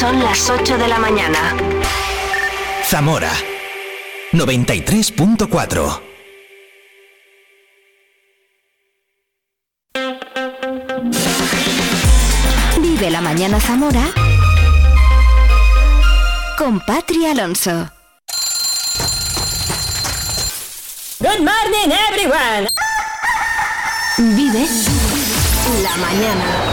Son las 8 de la mañana. Zamora 93.4 Vive la mañana Zamora con Patri Alonso. Good morning everyone. Vive la mañana.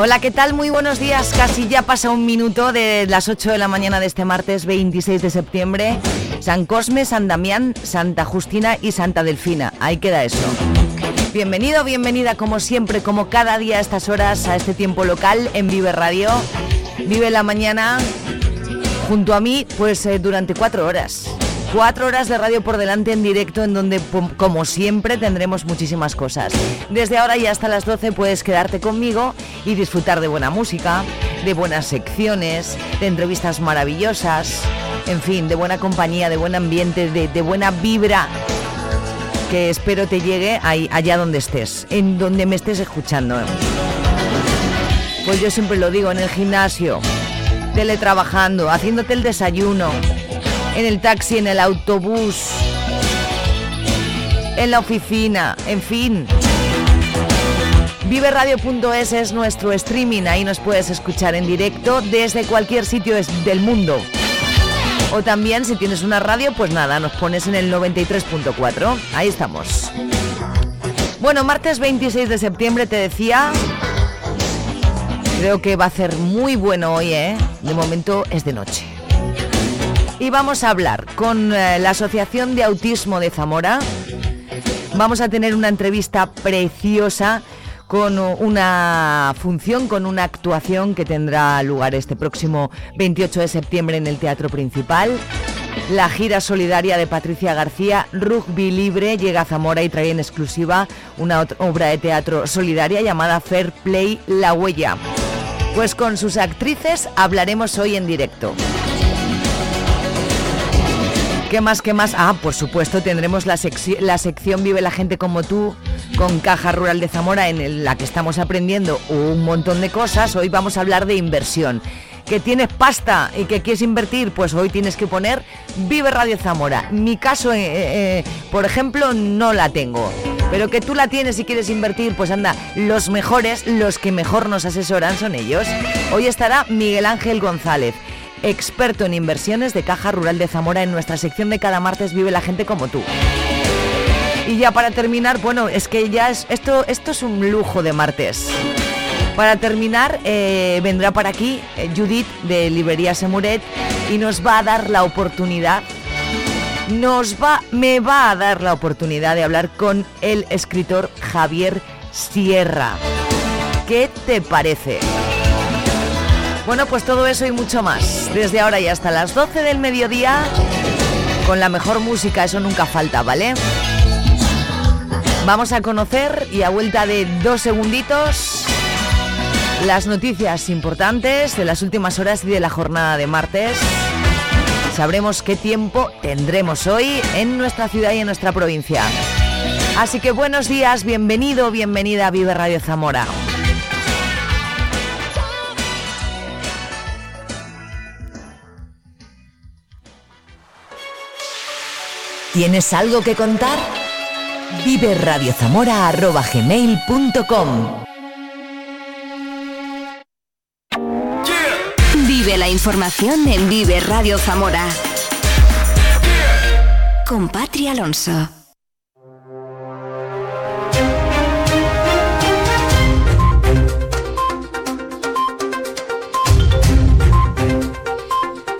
Hola, ¿qué tal? Muy buenos días. Casi ya pasa un minuto de las 8 de la mañana de este martes 26 de septiembre. San Cosme, San Damián, Santa Justina y Santa Delfina. Ahí queda eso. Bienvenido, bienvenida como siempre, como cada día a estas horas, a este tiempo local en Vive Radio. Vive la mañana junto a mí, pues eh, durante cuatro horas. Cuatro horas de radio por delante en directo en donde, como siempre, tendremos muchísimas cosas. Desde ahora y hasta las 12 puedes quedarte conmigo y disfrutar de buena música, de buenas secciones, de entrevistas maravillosas, en fin, de buena compañía, de buen ambiente, de, buena vibra que espero te llegue ahí, allá donde estés, en donde me estés escuchando. Pues yo siempre lo digo, en el gimnasio, teletrabajando, haciéndote el desayuno, en el taxi, en el autobús, en la oficina, en fin. Viveradio.es es nuestro streaming, ahí nos puedes escuchar en directo desde cualquier sitio del mundo. O también si tienes una radio, pues nada, nos pones en el 93.4. Ahí estamos. Bueno, martes 26 de septiembre te decía, creo que va a ser muy bueno hoy, ¿eh? De momento es de noche y vamos a hablar con eh, la Asociación de Autismo de Zamora. Vamos a tener una entrevista preciosa con una función, con una actuación que tendrá lugar este próximo 28 de septiembre en el Teatro Principal. La gira solidaria de Patricia García, Rugby Libre, llega a Zamora y trae en exclusiva una obra de teatro solidaria llamada Fair Play La Huella. Pues con sus actrices hablaremos hoy en directo. ¿Qué más, qué más? Ah, por supuesto, tendremos la, sección Vive la gente como tú con Caja Rural de Zamora en la que estamos aprendiendo un montón de cosas. Hoy vamos a hablar de inversión. Que tienes pasta y que quieres invertir, pues hoy tienes que poner Vive Radio Zamora. Mi caso, eh, eh, por ejemplo, no la tengo. Pero que tú la tienes y quieres invertir, pues anda, los mejores, los que mejor nos asesoran son ellos. Hoy estará Miguel Ángel González experto en inversiones de Caja Rural de Zamora en nuestra sección de cada martes Vive la gente como tú. Y ya para terminar, bueno, es que ya es, esto, esto es un lujo de martes. Para terminar, eh, vendrá por aquí eh, Judith de Librería Semuret y nos va a dar la oportunidad, nos va, me va a dar la oportunidad de hablar con el escritor Javier Sierra. ¿Qué te parece? Bueno, pues todo eso y mucho más. Desde ahora y hasta las 12 del mediodía, con la mejor música, eso nunca falta, ¿vale? Vamos a conocer y a vuelta de dos segunditos las noticias importantes de las últimas horas y de la jornada de martes. Sabremos qué tiempo tendremos hoy en nuestra ciudad y en nuestra provincia. Así que buenos días, bienvenido, bienvenida a Vive Radio Zamora. ¿Tienes algo que contar? Vive Vive la información en Vive Radio Zamora. Con Patria Alonso.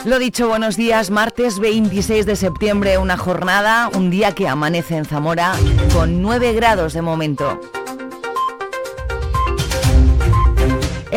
Lo dicho, buenos días. Martes 26 de septiembre, una jornada, un día que amanece en Zamora con 9 grados de momento.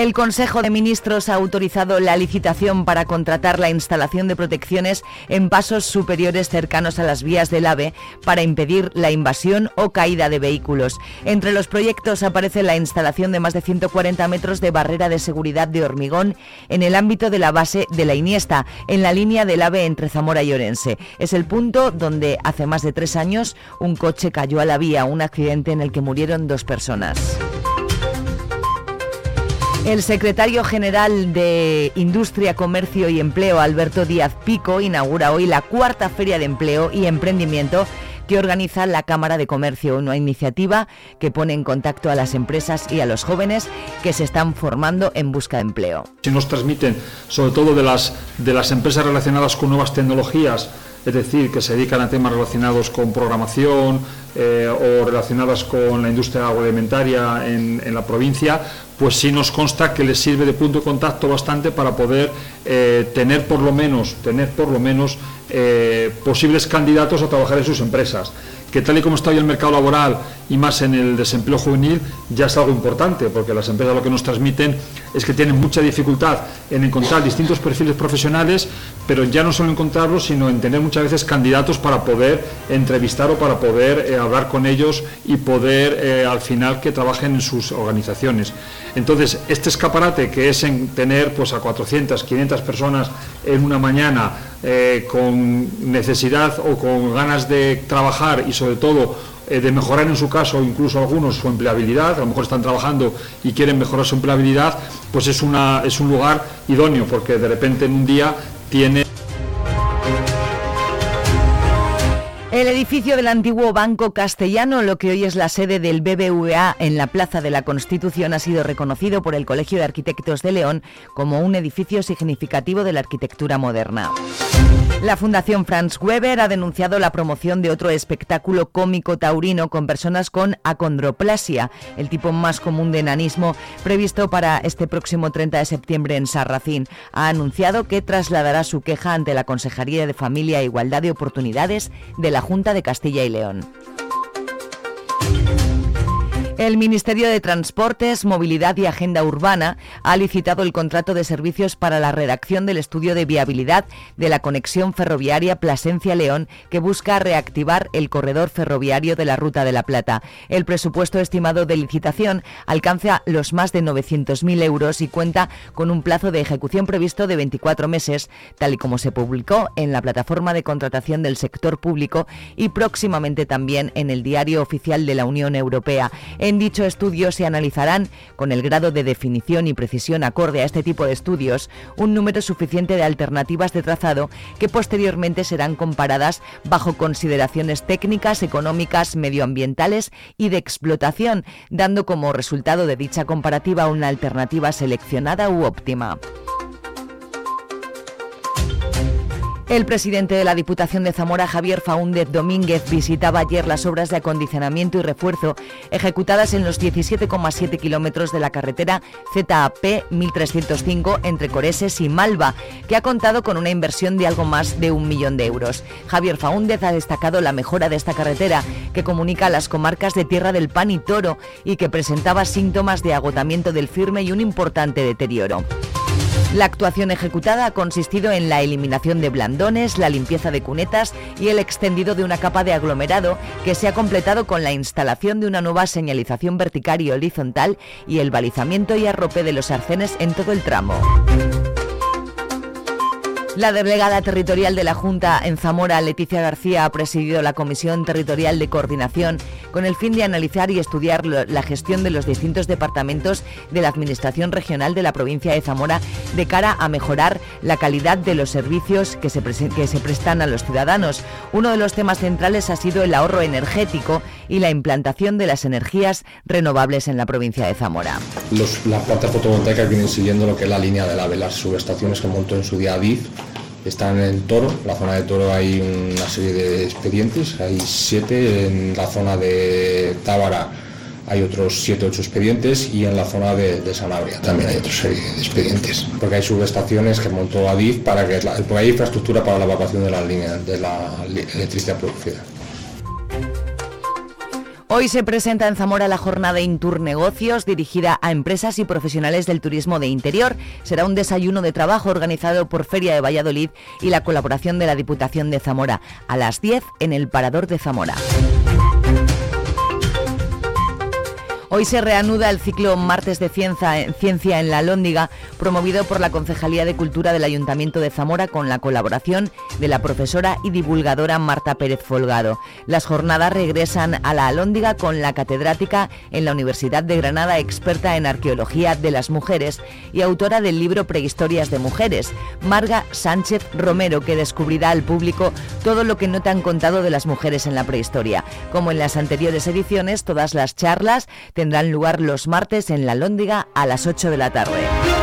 El Consejo de Ministros ha autorizado la licitación para contratar la instalación de protecciones en pasos superiores cercanos a las vías del AVE para impedir la invasión o caída de vehículos. Entre los proyectos aparece la instalación de más de 140 metros de barrera de seguridad de hormigón en el ámbito de la base de la Iniesta, en la línea del AVE entre Zamora y Orense. Es el punto donde hace más de tres años un coche cayó a la vía, un accidente en el que murieron dos personas. El secretario general de Industria, Comercio y Empleo, Alberto Díaz Pico, inaugura hoy la cuarta Feria de Empleo y Emprendimiento que organiza la Cámara de Comercio, una iniciativa que pone en contacto a las empresas y a los jóvenes que se están formando en busca de empleo. Si nos transmiten, sobre todo de las, de las empresas relacionadas con nuevas tecnologías, es decir, que se dedican a temas relacionados con programación eh, o relacionadas con la industria agroalimentaria en, la provincia, pues sí nos consta que les sirve de punto de contacto bastante para poder eh, tener por lo menos, tener por lo menos eh, posibles candidatos a trabajar en sus empresas que tal y como está hoy el mercado laboral y más en el desempleo juvenil, ya es algo importante, porque las empresas lo que nos transmiten es que tienen mucha dificultad en encontrar distintos perfiles profesionales, pero ya no solo encontrarlos, sino en tener muchas veces candidatos para poder entrevistar o para poder eh, hablar con ellos y poder eh, al final que trabajen en sus organizaciones. Entonces, este escaparate que es en tener pues, a 400, 500 personas en una mañana eh, con necesidad o con ganas de trabajar y sobre todo eh, de mejorar en su caso, incluso algunos, su empleabilidad, a lo mejor están trabajando y quieren mejorar su empleabilidad, pues es, una, es un lugar idóneo, porque de repente en un día tiene... El edificio del antiguo Banco Castellano, lo que hoy es la sede del BBVA en la Plaza de la Constitución, ha sido reconocido por el Colegio de Arquitectos de León como un edificio significativo de la arquitectura moderna. La Fundación Franz Weber ha denunciado la promoción de otro espectáculo cómico taurino con personas con acondroplasia, el tipo más común de enanismo, previsto para este próximo 30 de septiembre en Sarracín. Ha anunciado que trasladará su queja ante la Consejería de Familia e Igualdad de Oportunidades de la Junta de Castilla y León. El Ministerio de Transportes, Movilidad y Agenda Urbana ha licitado el contrato de servicios para la redacción del estudio de viabilidad de la conexión ferroviaria Plasencia-León que busca reactivar el corredor ferroviario de la Ruta de la Plata. El presupuesto estimado de licitación alcanza los más de 900.000 euros y cuenta con un plazo de ejecución previsto de 24 meses, tal y como se publicó en la plataforma de contratación del sector público y próximamente también en el Diario Oficial de la Unión Europea. Dicho estudio se analizarán, con el grado de definición y precisión acorde a este tipo de estudios, un número suficiente de alternativas de trazado que posteriormente serán comparadas bajo consideraciones técnicas, económicas, medioambientales y de explotación, dando como resultado de dicha comparativa una alternativa seleccionada u óptima. El presidente de la Diputación de Zamora, Javier Faúndez Domínguez, visitaba ayer las obras de acondicionamiento y refuerzo ejecutadas en los 17,7 kilómetros de la carretera ZAP 1305 entre Coreses y Malva, que ha contado con una inversión de algo más de un millón de euros. Javier Faúndez ha destacado la mejora de esta carretera, que comunica las comarcas de Tierra del Pan y Toro y que presentaba síntomas de agotamiento del firme y un importante deterioro. La actuación ejecutada ha consistido en la eliminación de blandones, la limpieza de cunetas y el extendido de una capa de aglomerado que se ha completado con la instalación de una nueva señalización vertical y horizontal y el balizamiento y arrope de los arcenes en todo el tramo. La delegada territorial de la Junta en Zamora, Leticia García, ha presidido la Comisión Territorial de Coordinación con el fin de analizar y estudiar la gestión de los distintos departamentos de la Administración Regional de la provincia de Zamora de cara a mejorar la calidad de los servicios que se, que se prestan a los ciudadanos. Uno de los temas centrales ha sido el ahorro energético y la implantación de las energías renovables en la provincia de Zamora. las plantas fotovoltaicas siguiendo lo que es la línea AVE, las subestaciones que montó en su día DIF están en Toro, en la zona de Toro hay una serie de expedientes, hay siete, en la zona de Tábara hay otros siete ocho expedientes y en la zona de, Sanabria también hay otra serie de expedientes, porque hay subestaciones que montó Adif para que hay infraestructura para la evacuación de la línea de la electricidad producida. Hoy se presenta en Zamora la jornada Intur Negocios dirigida a empresas y profesionales del turismo de interior. Será un desayuno de trabajo organizado por Feria de Valladolid y la colaboración de la Diputación de Zamora a las 10 en el Parador de Zamora. Hoy se reanuda el ciclo Martes de Ciencia en la Lóndiga, promovido por la Concejalía de Cultura del Ayuntamiento de Zamora con la colaboración de la profesora y divulgadora Marta Pérez Folgado. Las jornadas regresan a la Alóndiga con la catedrática en la Universidad de Granada, experta en arqueología de las mujeres y autora del libro Prehistorias de Mujeres, Marga Sánchez Romero, que descubrirá al público todo lo que no te han contado de las mujeres en la prehistoria. Como en las anteriores ediciones, todas las charlas tendrán lugar los martes en la Lóndiga a las 8 de la tarde.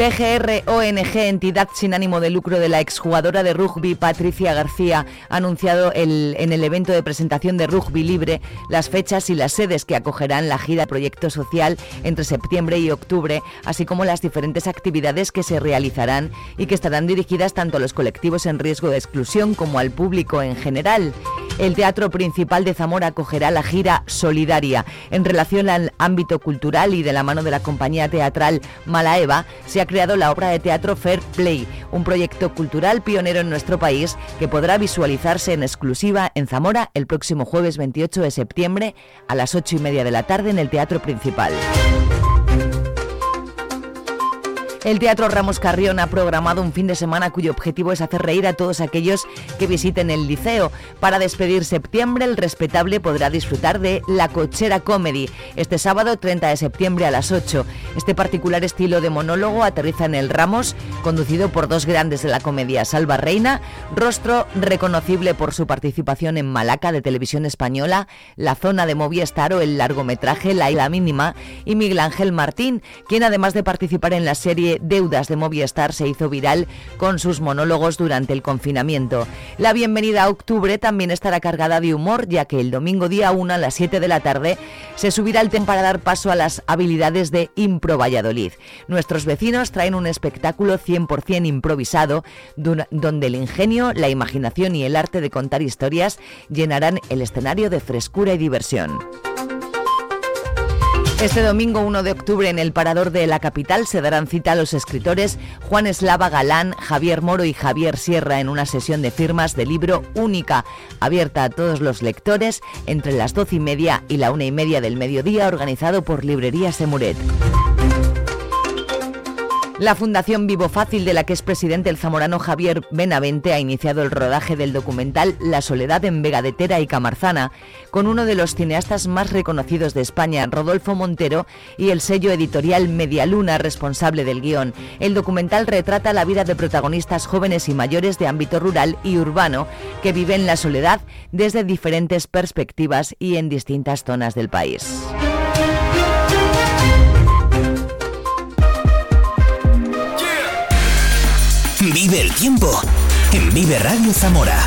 PGR ONG, entidad sin ánimo de lucro de la exjugadora de rugby Patricia García, ha anunciado en el evento de presentación de Rugby Libre las fechas y las sedes que acogerán la gira Proyecto Social entre septiembre y octubre, así como las diferentes actividades que se realizarán y que estarán dirigidas tanto a los colectivos en riesgo de exclusión como al público en general. El Teatro Principal de Zamora acogerá la gira Solidaria. En relación al ámbito cultural y de la mano de la compañía teatral Malaeva, se ha creado la obra de teatro Fair Play, un proyecto cultural pionero en nuestro país que podrá visualizarse en exclusiva en Zamora el próximo jueves 28 de septiembre a las 8 y media de la tarde en el Teatro Principal. El Teatro Ramos Carrión ha programado un fin de semana cuyo objetivo es hacer reír a todos aquellos que visiten el liceo. Para despedir septiembre, el respetable podrá disfrutar de La Cochera Comedy este sábado 30 de septiembre a las 8. Este particular estilo de monólogo aterriza en el Ramos, conducido por dos grandes de la comedia, Salva Reina, rostro reconocible por su participación en Malaca de Televisión Española, La Zona de Movistar o el largometraje La Isla Mínima, y Miguel Ángel Martín, quien además de participar en la serie Deudas de Movistar se hizo viral con sus monólogos durante el confinamiento. La bienvenida a octubre también estará cargada de humor, ya que el domingo día 1 a las 7 de la tarde se subirá el tema para dar paso a las habilidades de Impro Valladolid. Nuestros vecinos traen un espectáculo 100% improvisado, donde el ingenio, la imaginación y el arte de contar historias llenarán el escenario de frescura y diversión. Este domingo 1 de octubre en el Parador de la capital se darán cita a los escritores Juan Eslava Galán, Javier Moro y Javier Sierra en una sesión de firmas de libro única, abierta a todos los lectores entre las doce y media y la una y media del mediodía, organizado por Librería Semuret. La Fundación Vivo Fácil, de la que es presidente el zamorano Javier Benavente, ha iniciado el rodaje del documental La soledad en Vega de Tera y Camarzana, con uno de los cineastas más reconocidos de España, Rodolfo Montero, y el sello editorial Medialuna, responsable del guion. El documental retrata la vida de protagonistas jóvenes y mayores de ámbito rural y urbano que viven la soledad desde diferentes perspectivas y en distintas zonas del país. Vive el tiempo en Vive Radio Zamora.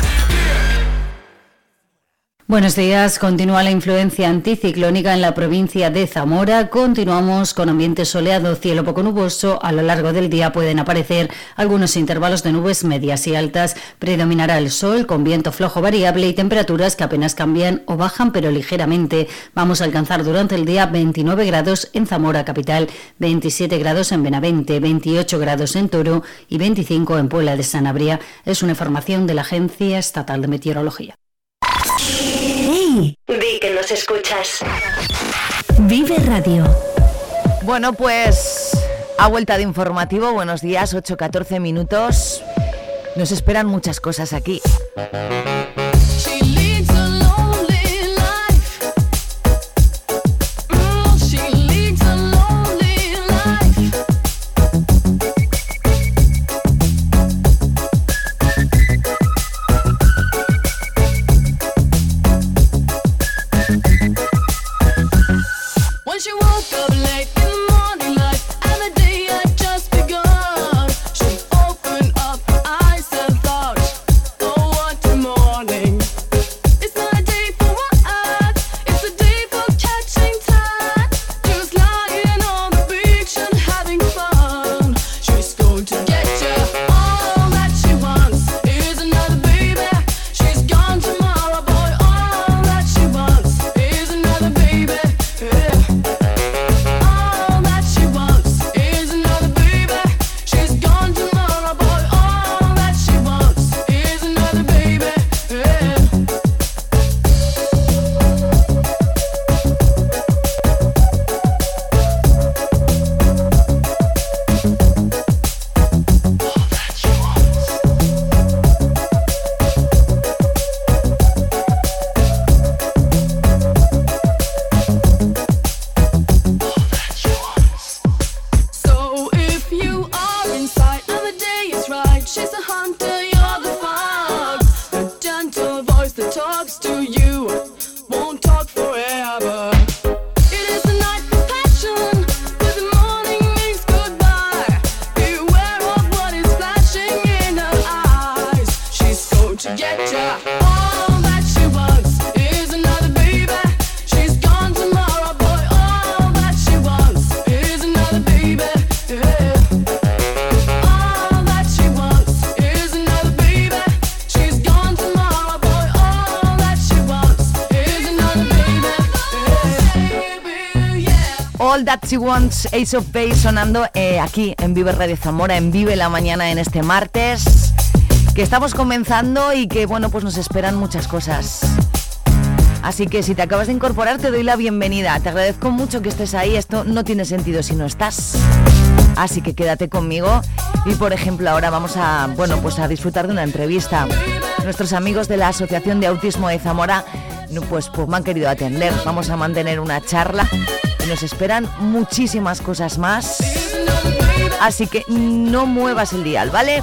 Buenos días. Continúa la influencia anticiclónica en la provincia de Zamora. Continuamos con ambiente soleado, cielo poco nuboso. A lo largo del día pueden aparecer algunos intervalos de nubes medias y altas. Predominará el sol con viento flojo variable y temperaturas que apenas cambian o bajan pero ligeramente. Vamos a alcanzar durante el día 29 grados en Zamora capital, 27 grados en Benavente, 28 grados en Toro y 25 en Puebla de Sanabria. Es una información de la Agencia Estatal de Meteorología. Di que nos escuchas. Vive Radio. Bueno, pues a vuelta de informativo, buenos días, 8-14 minutos. Nos esperan muchas cosas aquí. She Wants, Ace of Base sonando eh, aquí en Vive Radio Zamora, en Vive la Mañana en este martes, que estamos comenzando y que bueno, pues nos esperan muchas cosas. Así que si te acabas de incorporar te doy la bienvenida. Te agradezco mucho que estés ahí. Esto no tiene sentido si no estás. Así que quédate conmigo y por ejemplo ahora vamos a bueno pues a disfrutar de una entrevista. Nuestros amigos de la Asociación de Autismo de Zamora pues, pues me han querido atender. Vamos a mantener una charla nos esperan muchísimas cosas más. Así que no muevas el dial, ¿vale?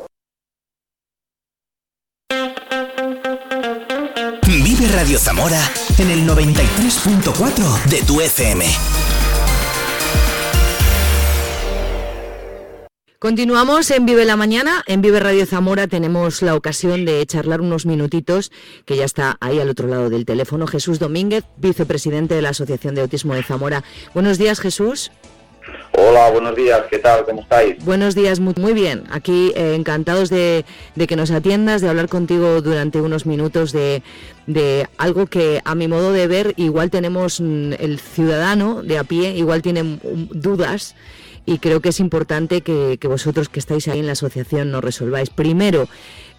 Radio Zamora en el 93.4 de tu FM. Continuamos en Vive la Mañana. En Vive Radio Zamora tenemos la ocasión de charlar unos minutitos, que ya está ahí al otro lado del teléfono, Jesús Domínguez, vicepresidente de la Asociación de Autismo de Zamora. Buenos días, Jesús. Hola, buenos días, ¿qué tal? ¿Cómo estáis? Buenos días, muy, muy bien. Aquí eh, encantados de, que nos atiendas, de hablar contigo durante unos minutos de, algo que a mi modo de ver igual tenemos mm, el ciudadano de a pie, igual tiene mm, dudas y creo que es importante que, que vosotros que estáis ahí en la asociación nos resolváis. Primero,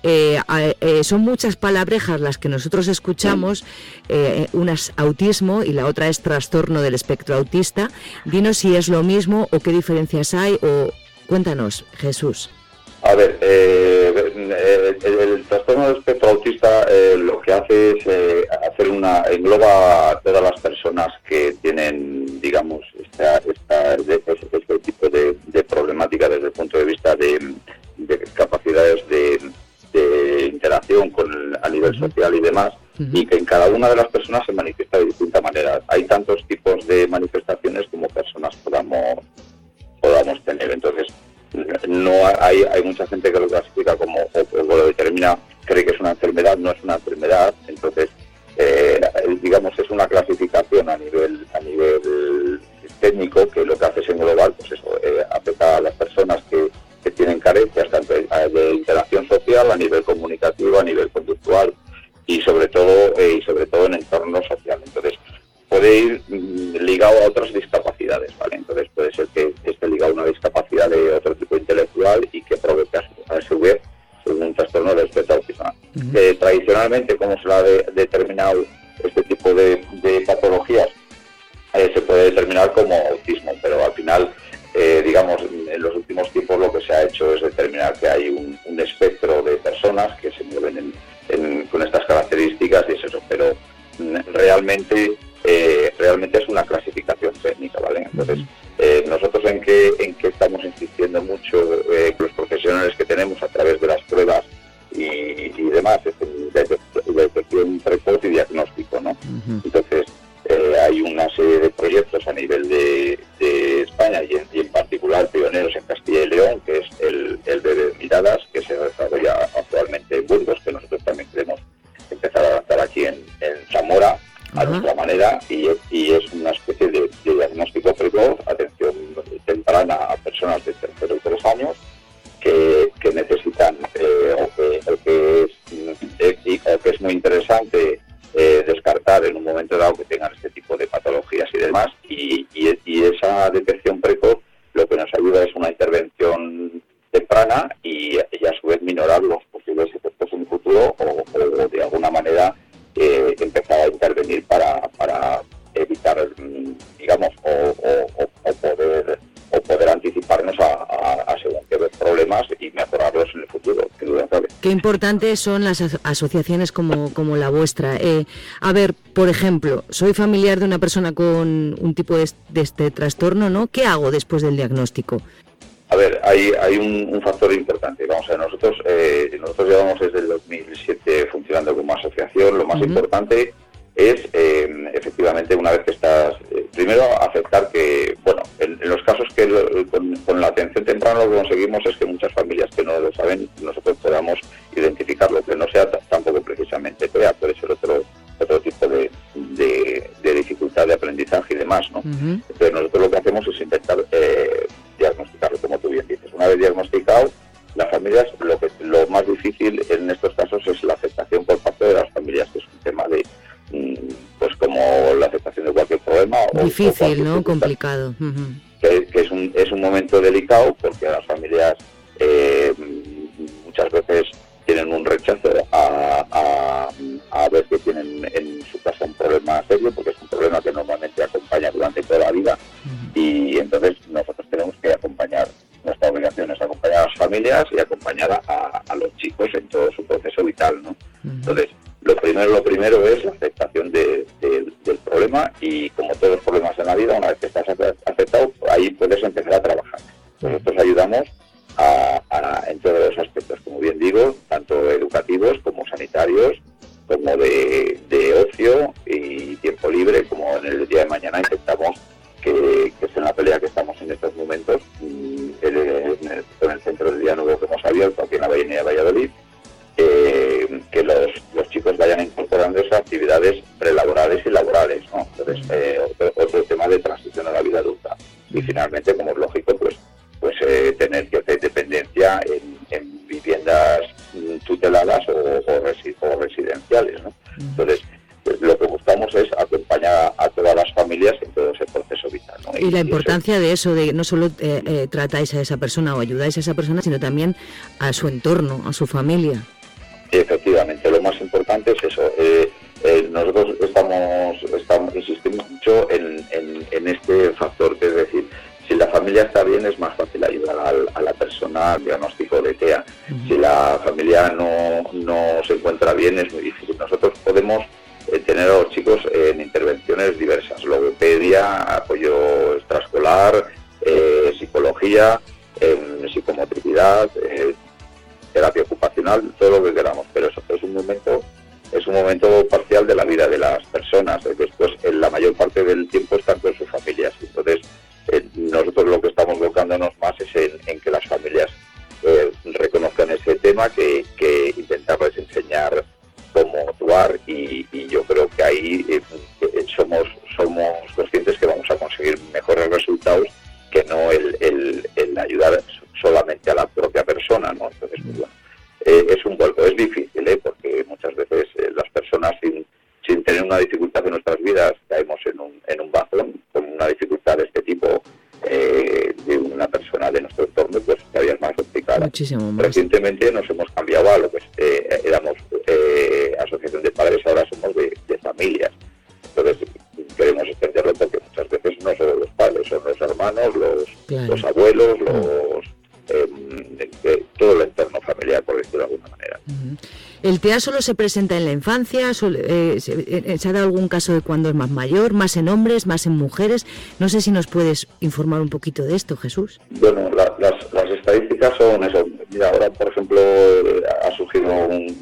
eh, eh, son muchas palabrejas las que nosotros escuchamos, eh, una es autismo y la otra es trastorno del espectro autista. Dinos si es lo mismo o qué diferencias hay o cuéntanos, Jesús. A ver, el, trastorno del espectro autista lo que hace es hacer una engloba a todas las personas que tienen, digamos, esta, este tipo de, problemática desde el punto de vista de con a nivel social y demás, y que en cada una de las personas se manifiesta de distinta manera. Hay tantos tipos de manifestaciones como personas podamos, podamos tener. Entonces, no hay, hay mucha gente que lo clasifica como, o, lo determina, cree que es una enfermedad, no es una enfermedad, que tengan este tipo de patologías y demás. Y, esa detección precoz importante son las asociaciones como, como la vuestra. Eh, a ver, por ejemplo, soy familiar de una persona con un tipo de, este trastorno, ¿no? ¿Qué hago después del diagnóstico? A ver, hay, hay un, factor importante. Vamos a ver, nosotros, eh, nosotros llevamos desde el 2007 funcionando como asociación. Lo más importante Entonces nosotros lo que hacemos es intentar eh, diagnosticarlo, como tú bien dices. Una vez diagnosticado, las familias, lo, que, lo más difícil en estos casos es la aceptación por parte de las familias, que es un tema de, Mm, pues como la aceptación de cualquier problema. Difícil, ¿no? Complicado. que, es, un, es un momento delicado en todos los aspectos, como bien digo, tanto educativos como sanitarios, como de, ocio y tiempo libre, como en el día de mañana intentamos que, es en la pelea que estamos en estos momentos, mm, en el, centro de día nuevo que hemos abierto aquí en la Bahía de Valladolid, que los, los, chicos vayan incorporando esas actividades prelaborales y laborales. ¿no? Entonces, eh, otro, tema de transición a la vida adulta. Y finalmente, como Y, la importancia de eso, de no solo eh, tratáis a esa persona o ayudáis a esa persona, sino también a su entorno, a su familia. Vidas caemos en un, en un bajón, con una dificultad de este tipo eh, de una persona de nuestro entorno, pues todavía es más complicada. Muchísimo más. Recientemente nos hemos cambiado a lo que éramos asociación de padres, ahora somos de, familias. Entonces queremos extenderlo porque muchas veces no solo los padres, son los hermanos, los, los abuelos, los ¿El TEA solo se presenta en la infancia? Eh, eh, se, ha dado algún caso de cuando es más mayor? ¿Más en hombres, más en mujeres? No sé si nos puedes informar un poquito de esto, Jesús. Bueno, las, las, estadísticas son eso. Mira, ahora, por ejemplo, eh, ha surgido un,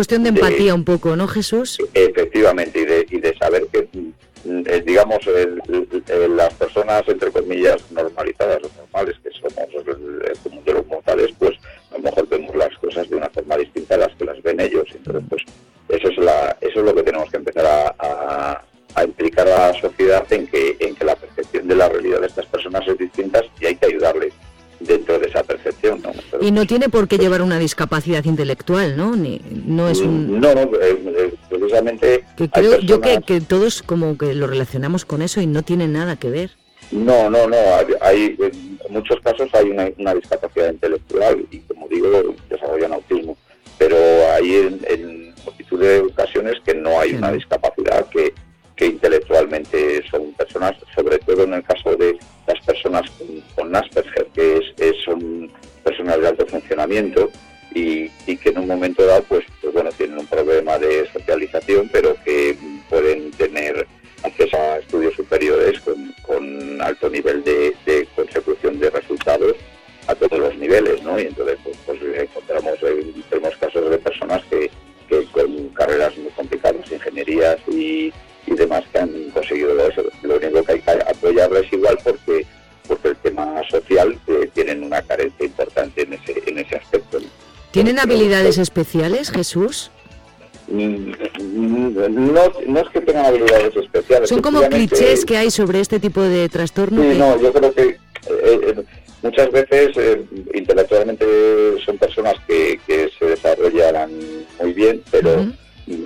cuestión de empatía un poco, ¿no, Jesús? Efectivamente, y de, y de saber que, mm, eh, digamos, las personas entre comillas, normalizadas o normales, que somos el común de los mortales, pues a lo mejor vemos las cosas de una forma distinta a las que las ven ellos. Entonces, pues eso es, la, eso es lo que tenemos que empezar a, a, implicar a la sociedad en que, en que la percepción de la realidad de estas personas es distinta y hay que ayudarles y no tiene por qué llevar una discapacidad intelectual, ¿no? Ni, no es un... No, no eh, eh, precisamente... Que creo yo que, que, todos como que lo relacionamos con eso y no tiene nada que ver. No, no, no. Hay, en muchos casos hay una, discapacidad intelectual y, como digo, desarrollan autismo. Pero hay en, en multitud de ocasiones que no hay una discapacidad que, que intelectualmente son personas, sobre todo en el caso de las personas con, Asperger, que es, son personas de alto funcionamiento y, que en un momento dado, pues, pues, bueno, tienen un problema de socialización, pero que pueden tener acceso a estudios superiores con, alto nivel de, consecución de resultados a todos los niveles, ¿no? Y entonces, pues, pues encontramos, tenemos casos de personas que, con carreras muy complicadas, ingenierías y y demás que han conseguido eso. Lo único que hay que apoyarles igual porque porque el tema social eh, tienen una carencia importante en ese, en ese aspecto. ¿Tienen habilidades especiales, Jesús? Mm, no, no es que tengan habilidades especiales. Son como clichés que hay sobre este tipo de trastorno. Sí, no, yo creo que eh, eh, muchas veces intelectualmente son personas que, que, se desarrollan muy bien, pero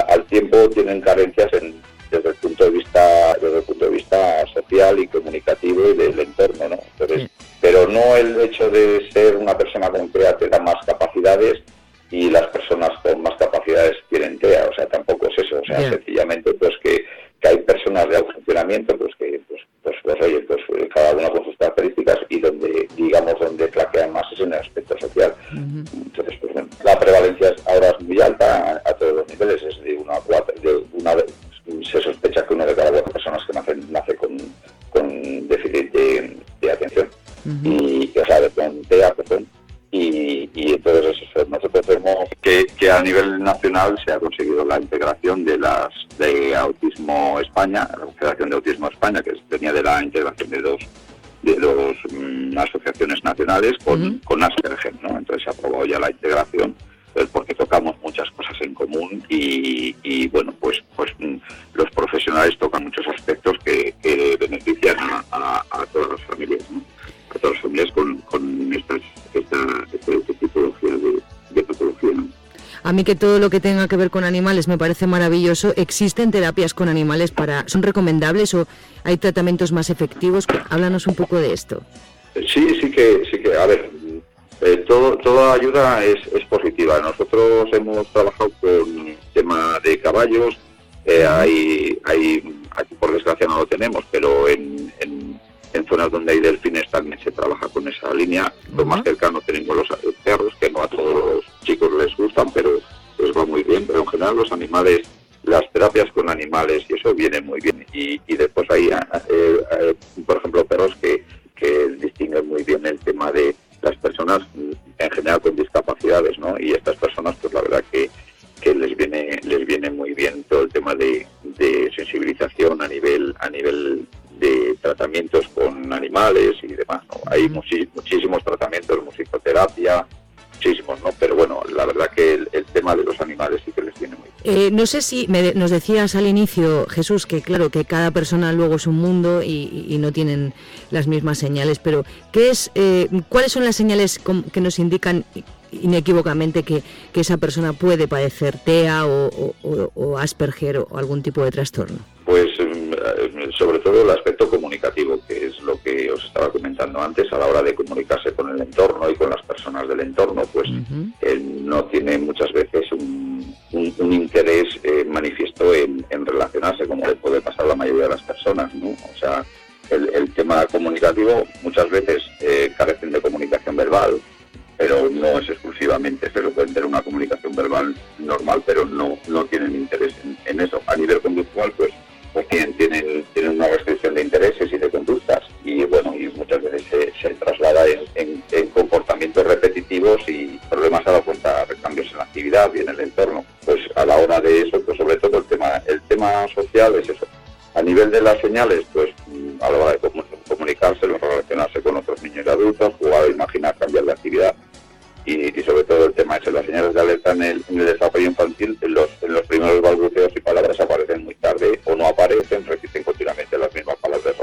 al tiempo tienen carencias en desde el punto de vista desde el punto de vista social y comunicativo y del entorno no pero no el hecho de ser una persona con TEA te da más capacidades y las personas con más capacidades tienen TEA o sea tampoco es eso o sea sencillamente pues que, que, hay personas de alto funcionamiento pues que pues, pues, pues oye pues cada una con sus características y donde digamos donde flaquean más es en el aspecto social. Entonces pues la nacional se ha conseguido la integración de las de Autismo España, la Confederación de Autismo España, que tenía de la integración de dos de dos mm, asociaciones nacionales con, con Asperger, ¿no? Entonces mí que todo lo que tenga que ver con animales me parece maravilloso. ¿Existen terapias con animales para son recomendables o hay tratamientos más efectivos? Háblanos un poco de esto. Sí, sí que sí que a ver, eh, todo, toda ayuda es, positiva. Nosotros hemos trabajado con tema de caballos, eh, hay, hay, aquí por desgracia no lo tenemos, pero en, en, zonas donde hay delfines también se trabaja con esa línea. Lo más cercano tenemos los animales, las terapias con animales, y eso viene muy bien. No sé si nos decías al inicio, Jesús, que claro, que cada persona luego es un mundo y, no tienen las mismas señales, pero ¿qué es, eh, ¿cuáles son las señales que nos indican inequívocamente que, esa persona puede padecer TEA o, Asperger o algún tipo de trastorno? Pues mm, sobre todo el aspecto comunicativo, que es lo que os estaba comentando antes, a la hora de comunicarse con el entorno y con las personas del entorno, pues él no tiene muchas veces un, interés eh, manifiesto en, relacionarse, como le puede pasar a la mayoría de las personas, ¿no? O sea, el, tema comunicativo muchas veces eh, carecen de comunicación verbal, pero no es exclusivamente, se lo pueden tener una comunicación verbal normal, pero no, no tienen interés en, eso. A nivel conductual, pues, pues tienen, tienen, una restricción de intereses y de conductas, bueno, y muchas veces se, traslada en, comportamientos repetitivos y problemas a la cuenta cambios en la actividad y en el entorno. Pues a la hora de eso, pues sobre todo el tema, el tema social es eso. A nivel de las señales, pues a la hora de comunicar relacionarse con otros niños y adultos, jugar, imaginar, cambiar de actividad y, sobre todo el tema es las señales de alerta en el, desarrollo infantil, en los, en los primeros balbuceos y palabras aparecen muy tarde o no aparecen, repiten continuamente las mismas palabras.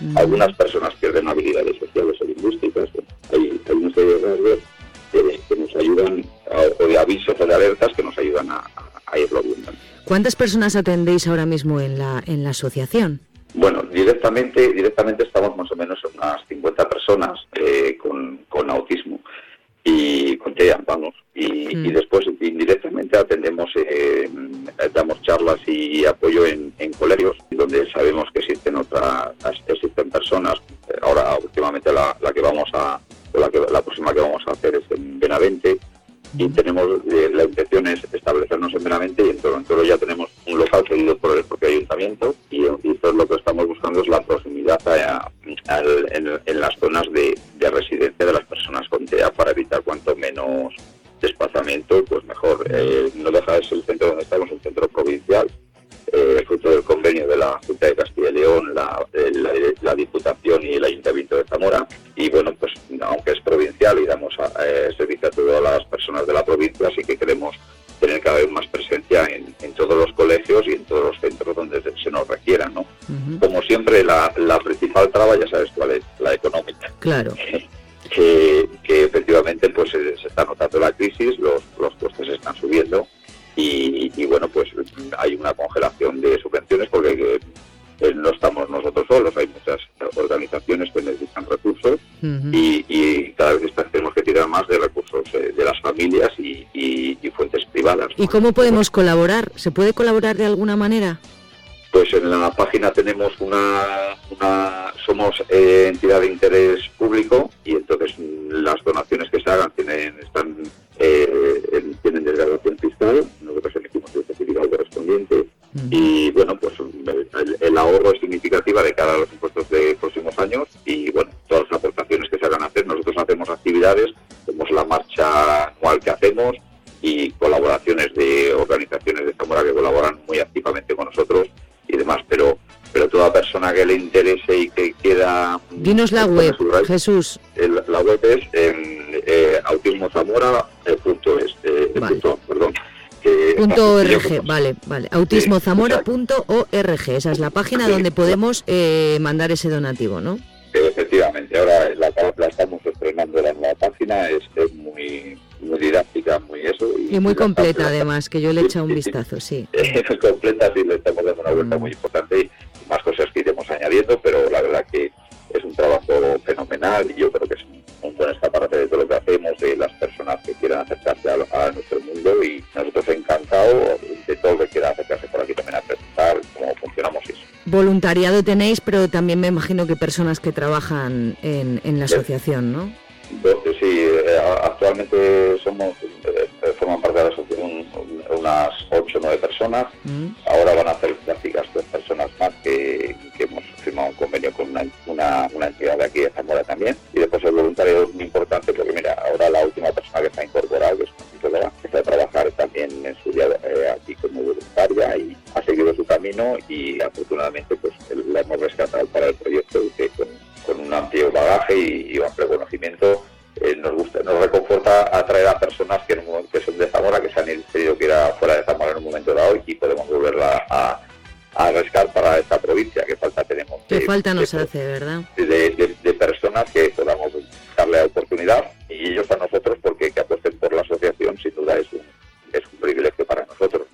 Mm. Algunas personas pierden habilidades sociales o lingüísticas. Hay, hay una serie de rasgos que, nos ayudan, o de avisos o de alertas que nos ayudan a, irlo viendo. ¿Cuántas personas atendéis ahora mismo en la, en la asociación? Bueno, directamente, directamente estamos más o menos en unas 50 personas eh, con, con autismo y con vamos. Y, y, mm. después indirectamente atendemos, eh, damos charlas y apoyo en, en, colegios donde sabemos que existen otras, existen personas. Ahora últimamente la, la que vamos a, la, que, la próxima que vamos a hacer es en Benavente y tenemos eh, la intención es establecernos en Benavente y en Toro. ya tenemos cómo podemos colaborar? ¿Se puede colaborar de alguna manera? Pues en la página tenemos una, somos eh, entidad de interés Dinos la web, Jesús. la web es en eh, autismozamora.es, eh, punto, perdón. Punto .org, vale, vale. Autismozamora.org, esa es la página donde podemos eh, mandar ese donativo, ¿no? Efectivamente, ahora la, la estamos estrenando la nueva página, es, muy, muy didáctica, muy eso. Y, muy completa además, que yo le he echado un vistazo, sí. Es completa, sí, le estamos dando una vuelta mm. muy importante y más cosas que iremos añadiendo, pero la verdad que es un trabajo fenomenal y yo creo que es un buen escaparate de todo lo que hacemos, de las personas que quieran acercarse a, nuestro mundo y nosotros encantados de todo lo que quiera acercarse por aquí también a presentar cómo funcionamos eso. Voluntariado tenéis, pero también me imagino que personas que trabajan en, en la asociación, ¿no? Sí, eh, actualmente somos, eh, forman parte de la asociación unas 8 o 9 personas. Mm. Ahora van a hacer prácticas dos personas más que, hemos firmado un convenio con una, una, entidad de aquí de Zamora también. Y después el voluntario es muy importante porque, mira, ahora la última persona que está incorporada, que es una está a trabajar también en su día eh, aquí como voluntaria y ha seguido su camino y afortunadamente pues la hemos rescatado para el proyecto que con, un amplio bagaje y, un amplio conocimiento eh, nos gusta, nos reconforta atraer a personas que, que son de Zamora, que se han tenido que ir fuera de Zamora en un momento dado y podemos volverla a, a rescatar para esta provincia, que falta tenemos. Que falta nos hace, ¿verdad? De, personas que podamos darle la oportunidad y ellos a nosotros porque que apuesten por la asociación sin duda es un, es un privilegio para nosotros.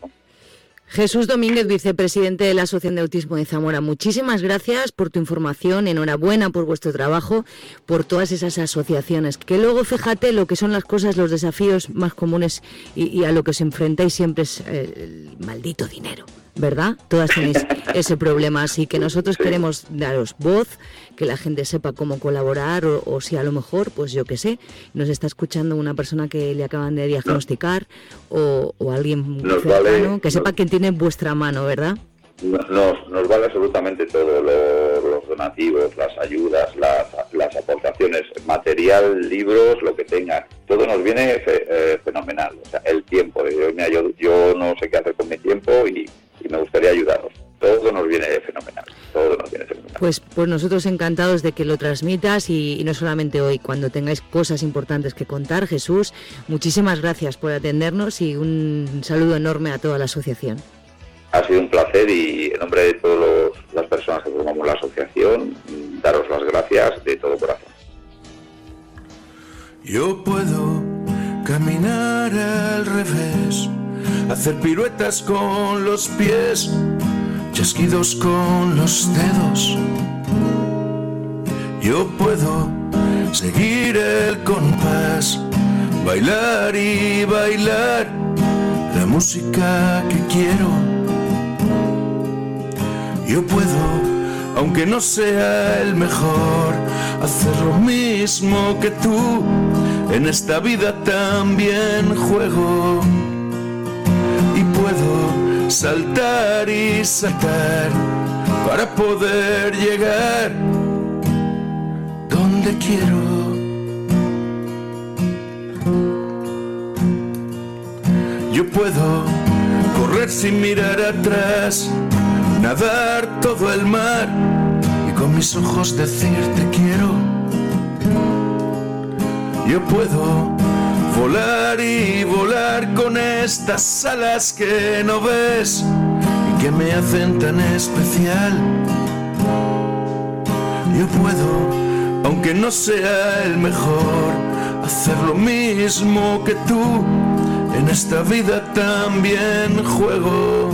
Jesús Domínguez, vicepresidente de la Asociación de Autismo de Zamora, muchísimas gracias por tu información, enhorabuena por vuestro trabajo, por todas esas asociaciones, que luego fíjate lo que son las cosas, los desafíos más comunes y, a lo que os enfrentáis siempre es el maldito dinero. ¿Verdad? Todas tenéis ese problema, así que nosotros queremos daros voz, que la gente sepa cómo colaborar o, si a lo mejor, pues yo qué sé, nos está escuchando una persona que le acaban de diagnosticar o, alguien cercano, que sepa que tiene vuestra mano, ¿verdad? Nos, nos vale absolutamente todo, los donativos, las ayudas, las, las, aportaciones, material, libros, lo que tenga, todo nos viene eh, fenomenal. O sea, el tiempo, yo, yo no sé qué hacer con mi tiempo y, y me gustaría ayudaros. Todo nos viene fenomenal, todo nos viene fenomenal. Pues, pues nosotros encantados de que lo transmitas y, y no solamente hoy, cuando tengáis cosas importantes que contar, Jesús, muchísimas gracias por atendernos y un saludo enorme a toda la asociación. Ha sido un placer y en nombre de todas las personas que formamos la asociación, daros las gracias de todo corazón. Yo puedo caminar al revés hacer piruetas con los pies, chasquidos con los dedos. Yo puedo seguir el compás, bailar y bailar la música que quiero. Yo puedo, aunque no sea el mejor, hacer lo mismo que tú. En esta vida también juego saltar y saltar para poder llegar donde quiero. Yo puedo correr sin mirar atrás, nadar todo el mar y con mis ojos decir te quiero. Yo puedo Volar y volar con estas alas que no ves y que me hacen tan especial. Yo puedo, aunque no sea el mejor, hacer lo mismo que tú. En esta vida también juego.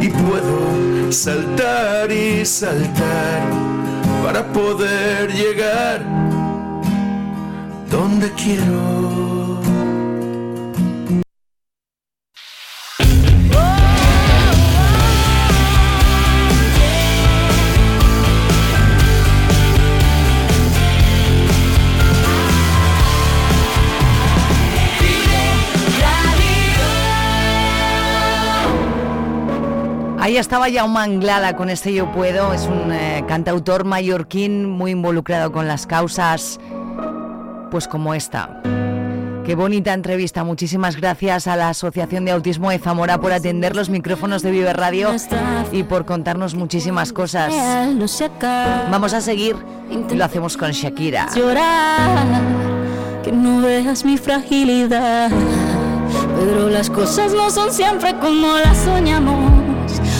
Y puedo saltar y saltar para poder llegar donde quiero. Ahí estaba ya Manglada con este Yo Puedo, es un eh, cantautor mallorquín muy involucrado con las causas pues como esta. Qué bonita entrevista. Muchísimas gracias a la Asociación de Autismo de Zamora por atender los micrófonos de Vive Radio y por contarnos muchísimas cosas. Vamos a seguir y lo hacemos con Shakira. Llorar, que no veas mi fragilidad. Pero las cosas no son siempre como las soñamos.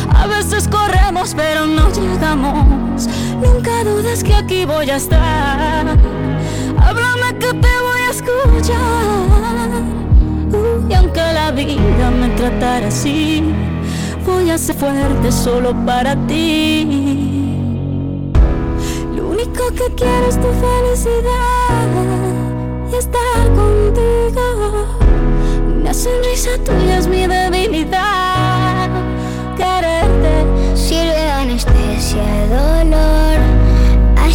A veces corremos, pero no llegamos. Nunca dudes que aquí voy a estar que te voy a escuchar. Uh, y aunque la vida me tratara así, voy a ser fuerte solo para ti. Lo único que quiero es tu felicidad y estar contigo. Una sonrisa tuya es mi debilidad. Quererte sirve anestesia dolor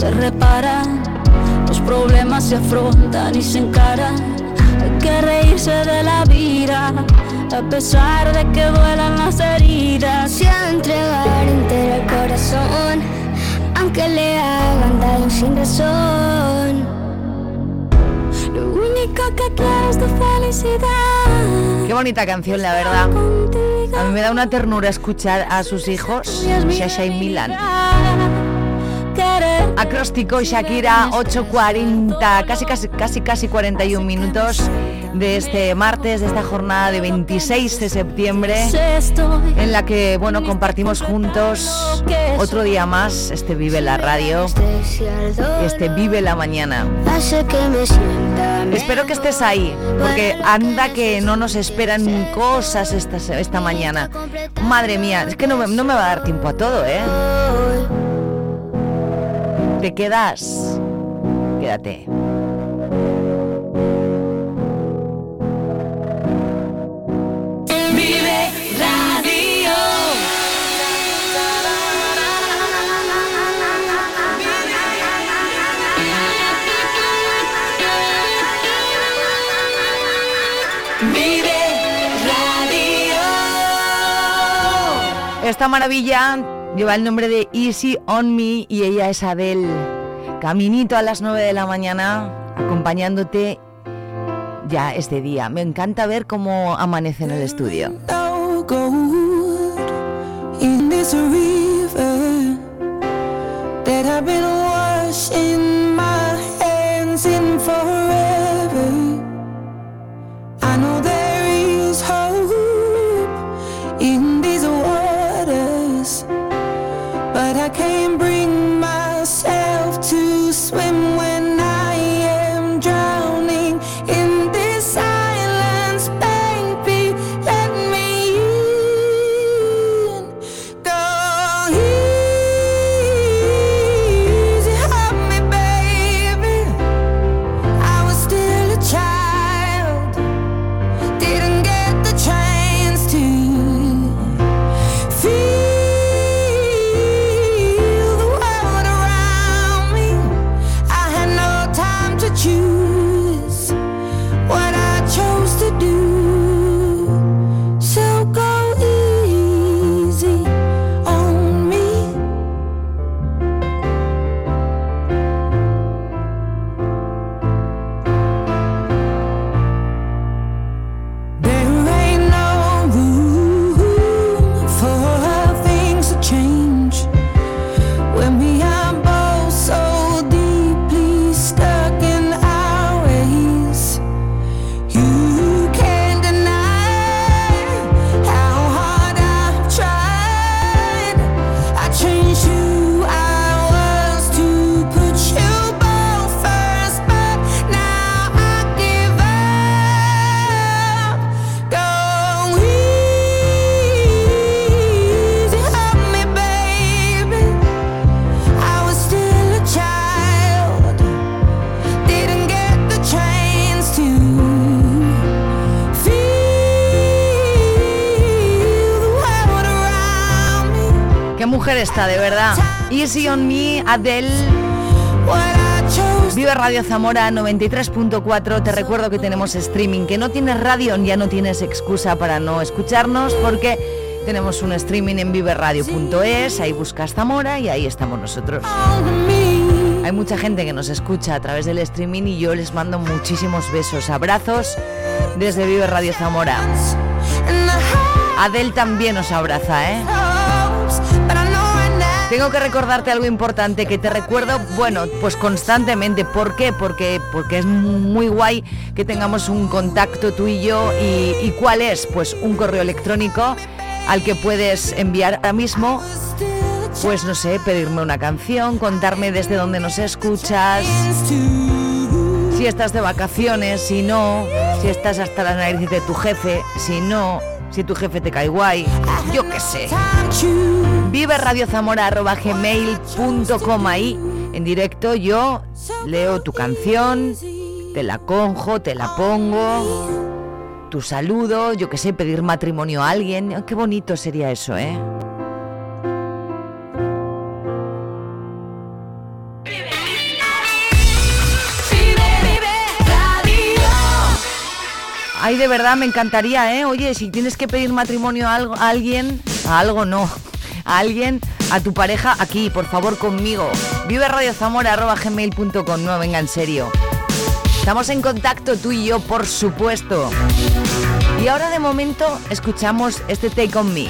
se reparan, los problemas se afrontan y se encaran. Hay que reírse de la vida, a pesar de que duelan las heridas. Y a entregar entero el corazón, aunque le hagan daño sin razón. Lo único que quiero es tu felicidad. Qué bonita canción, la verdad. A mí me da una ternura escuchar a sus hijos, Shasha y Milan. Acróstico Shakira, 8.40, casi, casi, casi, casi 41 minutos de este martes, de esta jornada de 26 de septiembre, en la que bueno compartimos juntos otro día más este Vive la Radio, este Vive la Mañana. Espero que estés ahí, porque anda que no nos esperan cosas esta, esta mañana. Madre mía, es que no, no me va a dar tiempo a todo, ¿eh? ¿Te quedas? Quédate. Vive Radio. Esta maravilla lleva el nombre de Easy on Me y ella es Adele. Caminito a las 9 de la mañana, acompañándote ya este día. Me encanta ver cómo amanece en el estudio. Está, de verdad. Easy on me, Adele. Vive Radio Zamora 93.4. Te recuerdo que tenemos streaming. Que no tienes radio, ya no tienes excusa para no escucharnos porque tenemos un streaming en viveradio.es. Ahí buscas Zamora y ahí estamos nosotros. Hay mucha gente que nos escucha a través del streaming y yo les mando muchísimos besos, abrazos desde Vive Radio Zamora. Adele también nos abraza, ¿eh? Tengo que recordarte algo importante que te recuerdo, bueno, pues constantemente. ¿Por qué? Porque, porque es muy guay que tengamos un contacto tú y yo. ¿Y, cuál es? Pues un correo electrónico al que puedes enviar ahora mismo pues no sé, pedirme una canción, contarme desde dónde nos escuchas, si estás de vacaciones, si no, si estás hasta la nariz de tu jefe, si no, si tu jefe te cae guay, yo qué sé. Vive Radio gmail.com ahí en directo yo leo tu canción, te la conjo, te la pongo, tu saludo, yo qué sé, pedir matrimonio a alguien, qué bonito sería eso, ¿eh? Ay, de verdad, me encantaría, ¿eh? Oye, si tienes que pedir matrimonio a, alguien, a algo no, a alguien, a tu pareja, aquí, por favor, conmigo. Vive Radio Zamora, gmail.com, no, venga, en serio. Estamos en contacto tú y yo, por supuesto. Y ahora de momento escuchamos este Take On Me.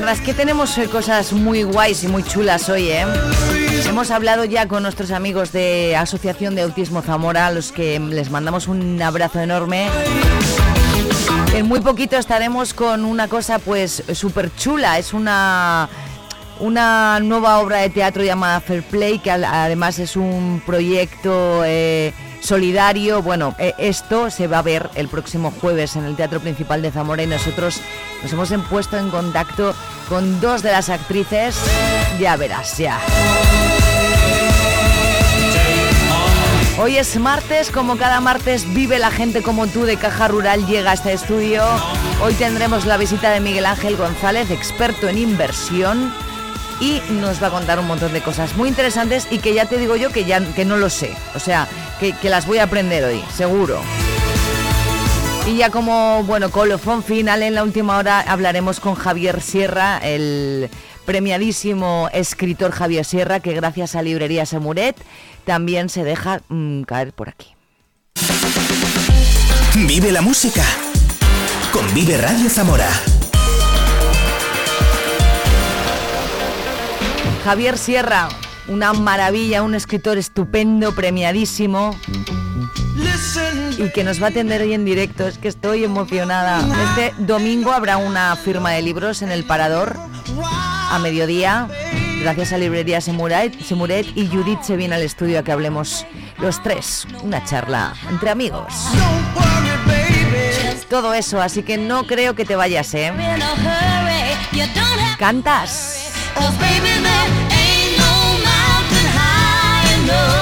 Verdad es que tenemos eh, cosas muy guays y muy chulas hoy, ¿eh? Hemos hablado ya con nuestros amigos de Asociación de Autismo Zamora, a los que les mandamos un abrazo enorme. En muy poquito estaremos con una cosa pues súper chula, es una una nueva obra de teatro llamada Fair Play, que además es un proyecto eh, solidario. Bueno, eh, esto se va a ver el próximo jueves en el Teatro Principal de Zamora y nosotros nos hemos puesto en contacto con dos de las actrices. Ya verás, ya. Hoy es martes, como cada martes vive la gente como tú de Caja Rural llega a este estudio. Hoy tendremos la visita de Miguel Ángel González, experto en inversión, y nos va a contar un montón de cosas muy interesantes y que ya te digo yo que ya que no lo sé. O sea, que, que las voy a aprender hoy, seguro. Y ya como, bueno, colofón final en la última hora hablaremos con Javier Sierra, el premiadísimo escritor Javier Sierra, que gracias a Librería Semuret también se deja mm, caer por aquí. Vive la música con Vive Radio Zamora. Javier Sierra, una maravilla, un escritor estupendo, premiadísimo y que nos va a atender hoy en directo. Es que estoy emocionada. Este domingo habrá una firma de libros en el Parador a mediodía. Gracias a Librería Semuret, Semuret y Judith se viene al estudio a que hablemos los tres. Una charla entre amigos. Todo eso, así que no creo que te vayas, ¿eh? ¿Cantas? Puesto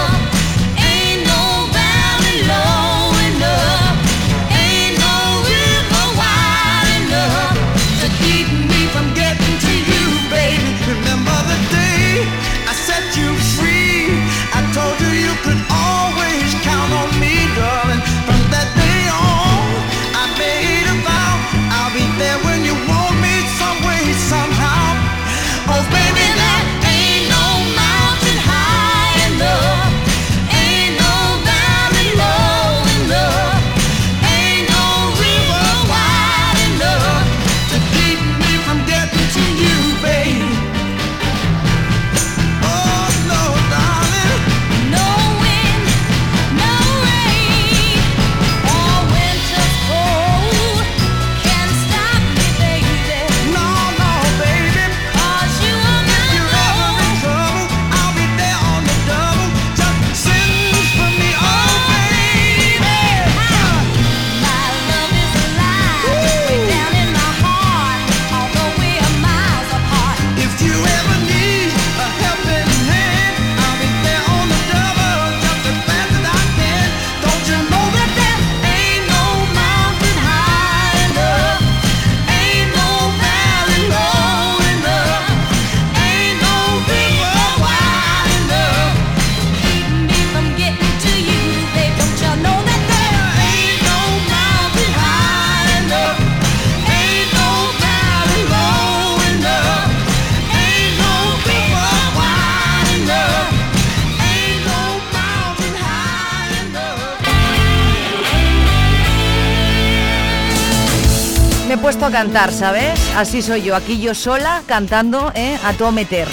cantar, ¿sabes? Así soy yo, aquí yo sola cantando ¿eh? a todo meter.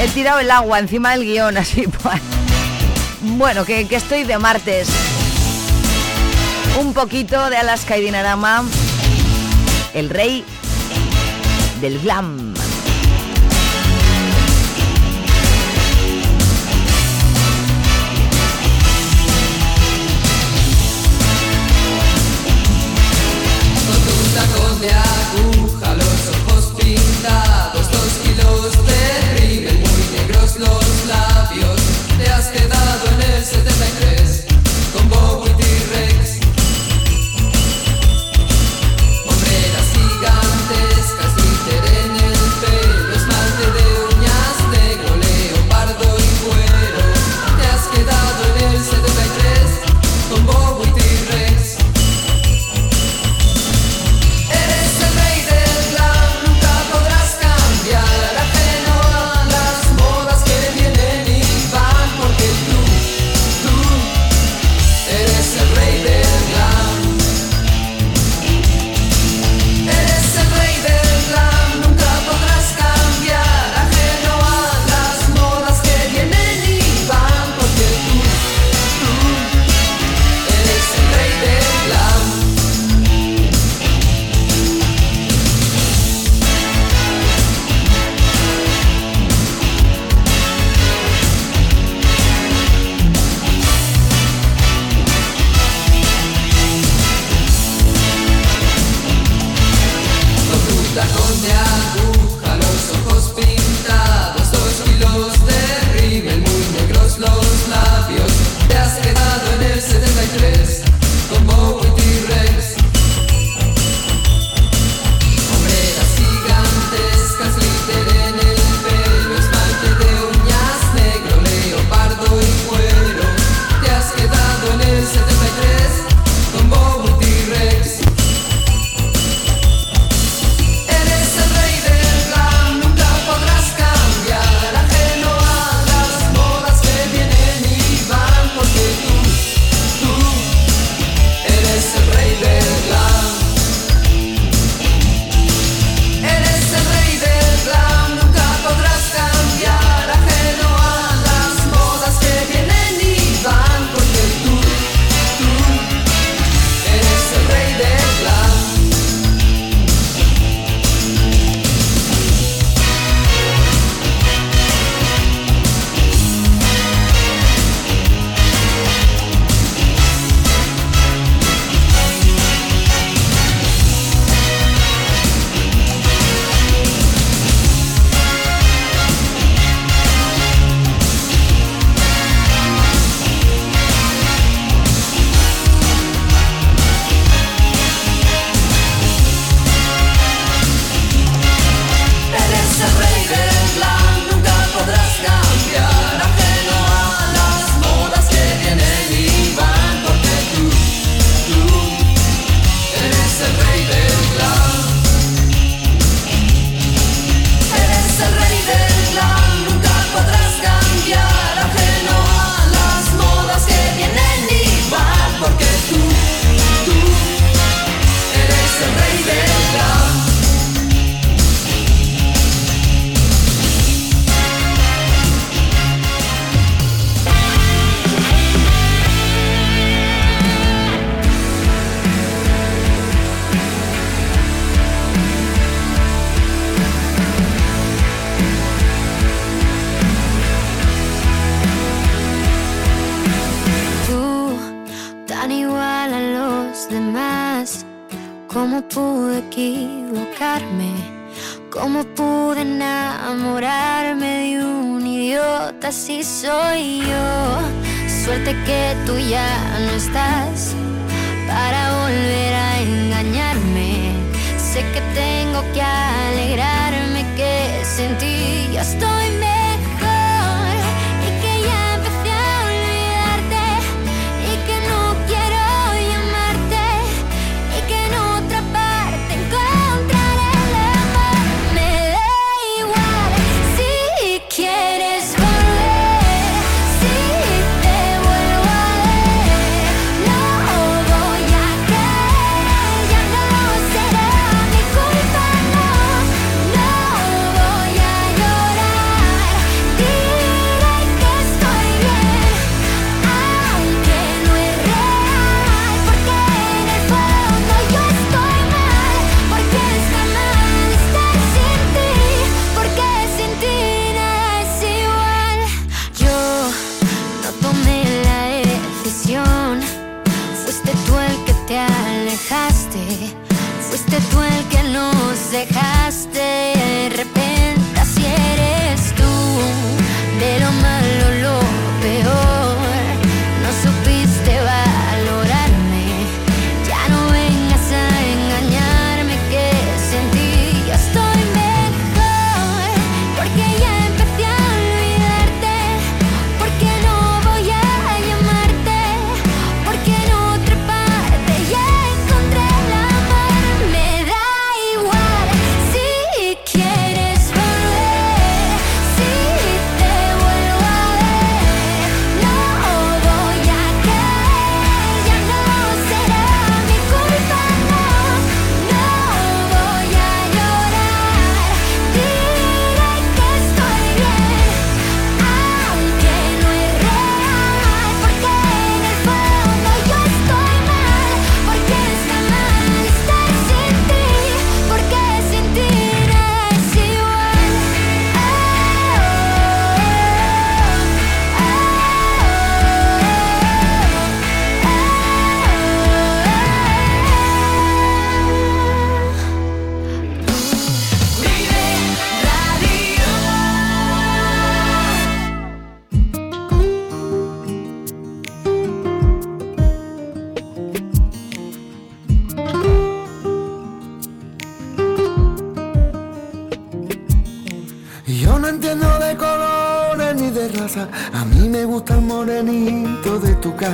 He tirado el agua encima del guion, así pues. Bueno, que, que estoy de martes. Un poquito de Alaska y Dinarama. El rey del glam.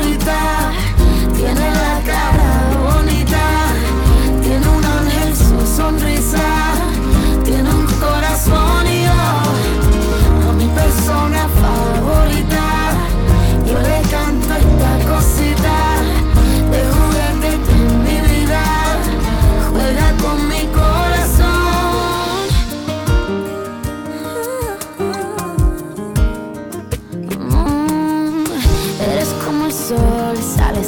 Tiene la cara bonita, tiene un ángel su sonrisa.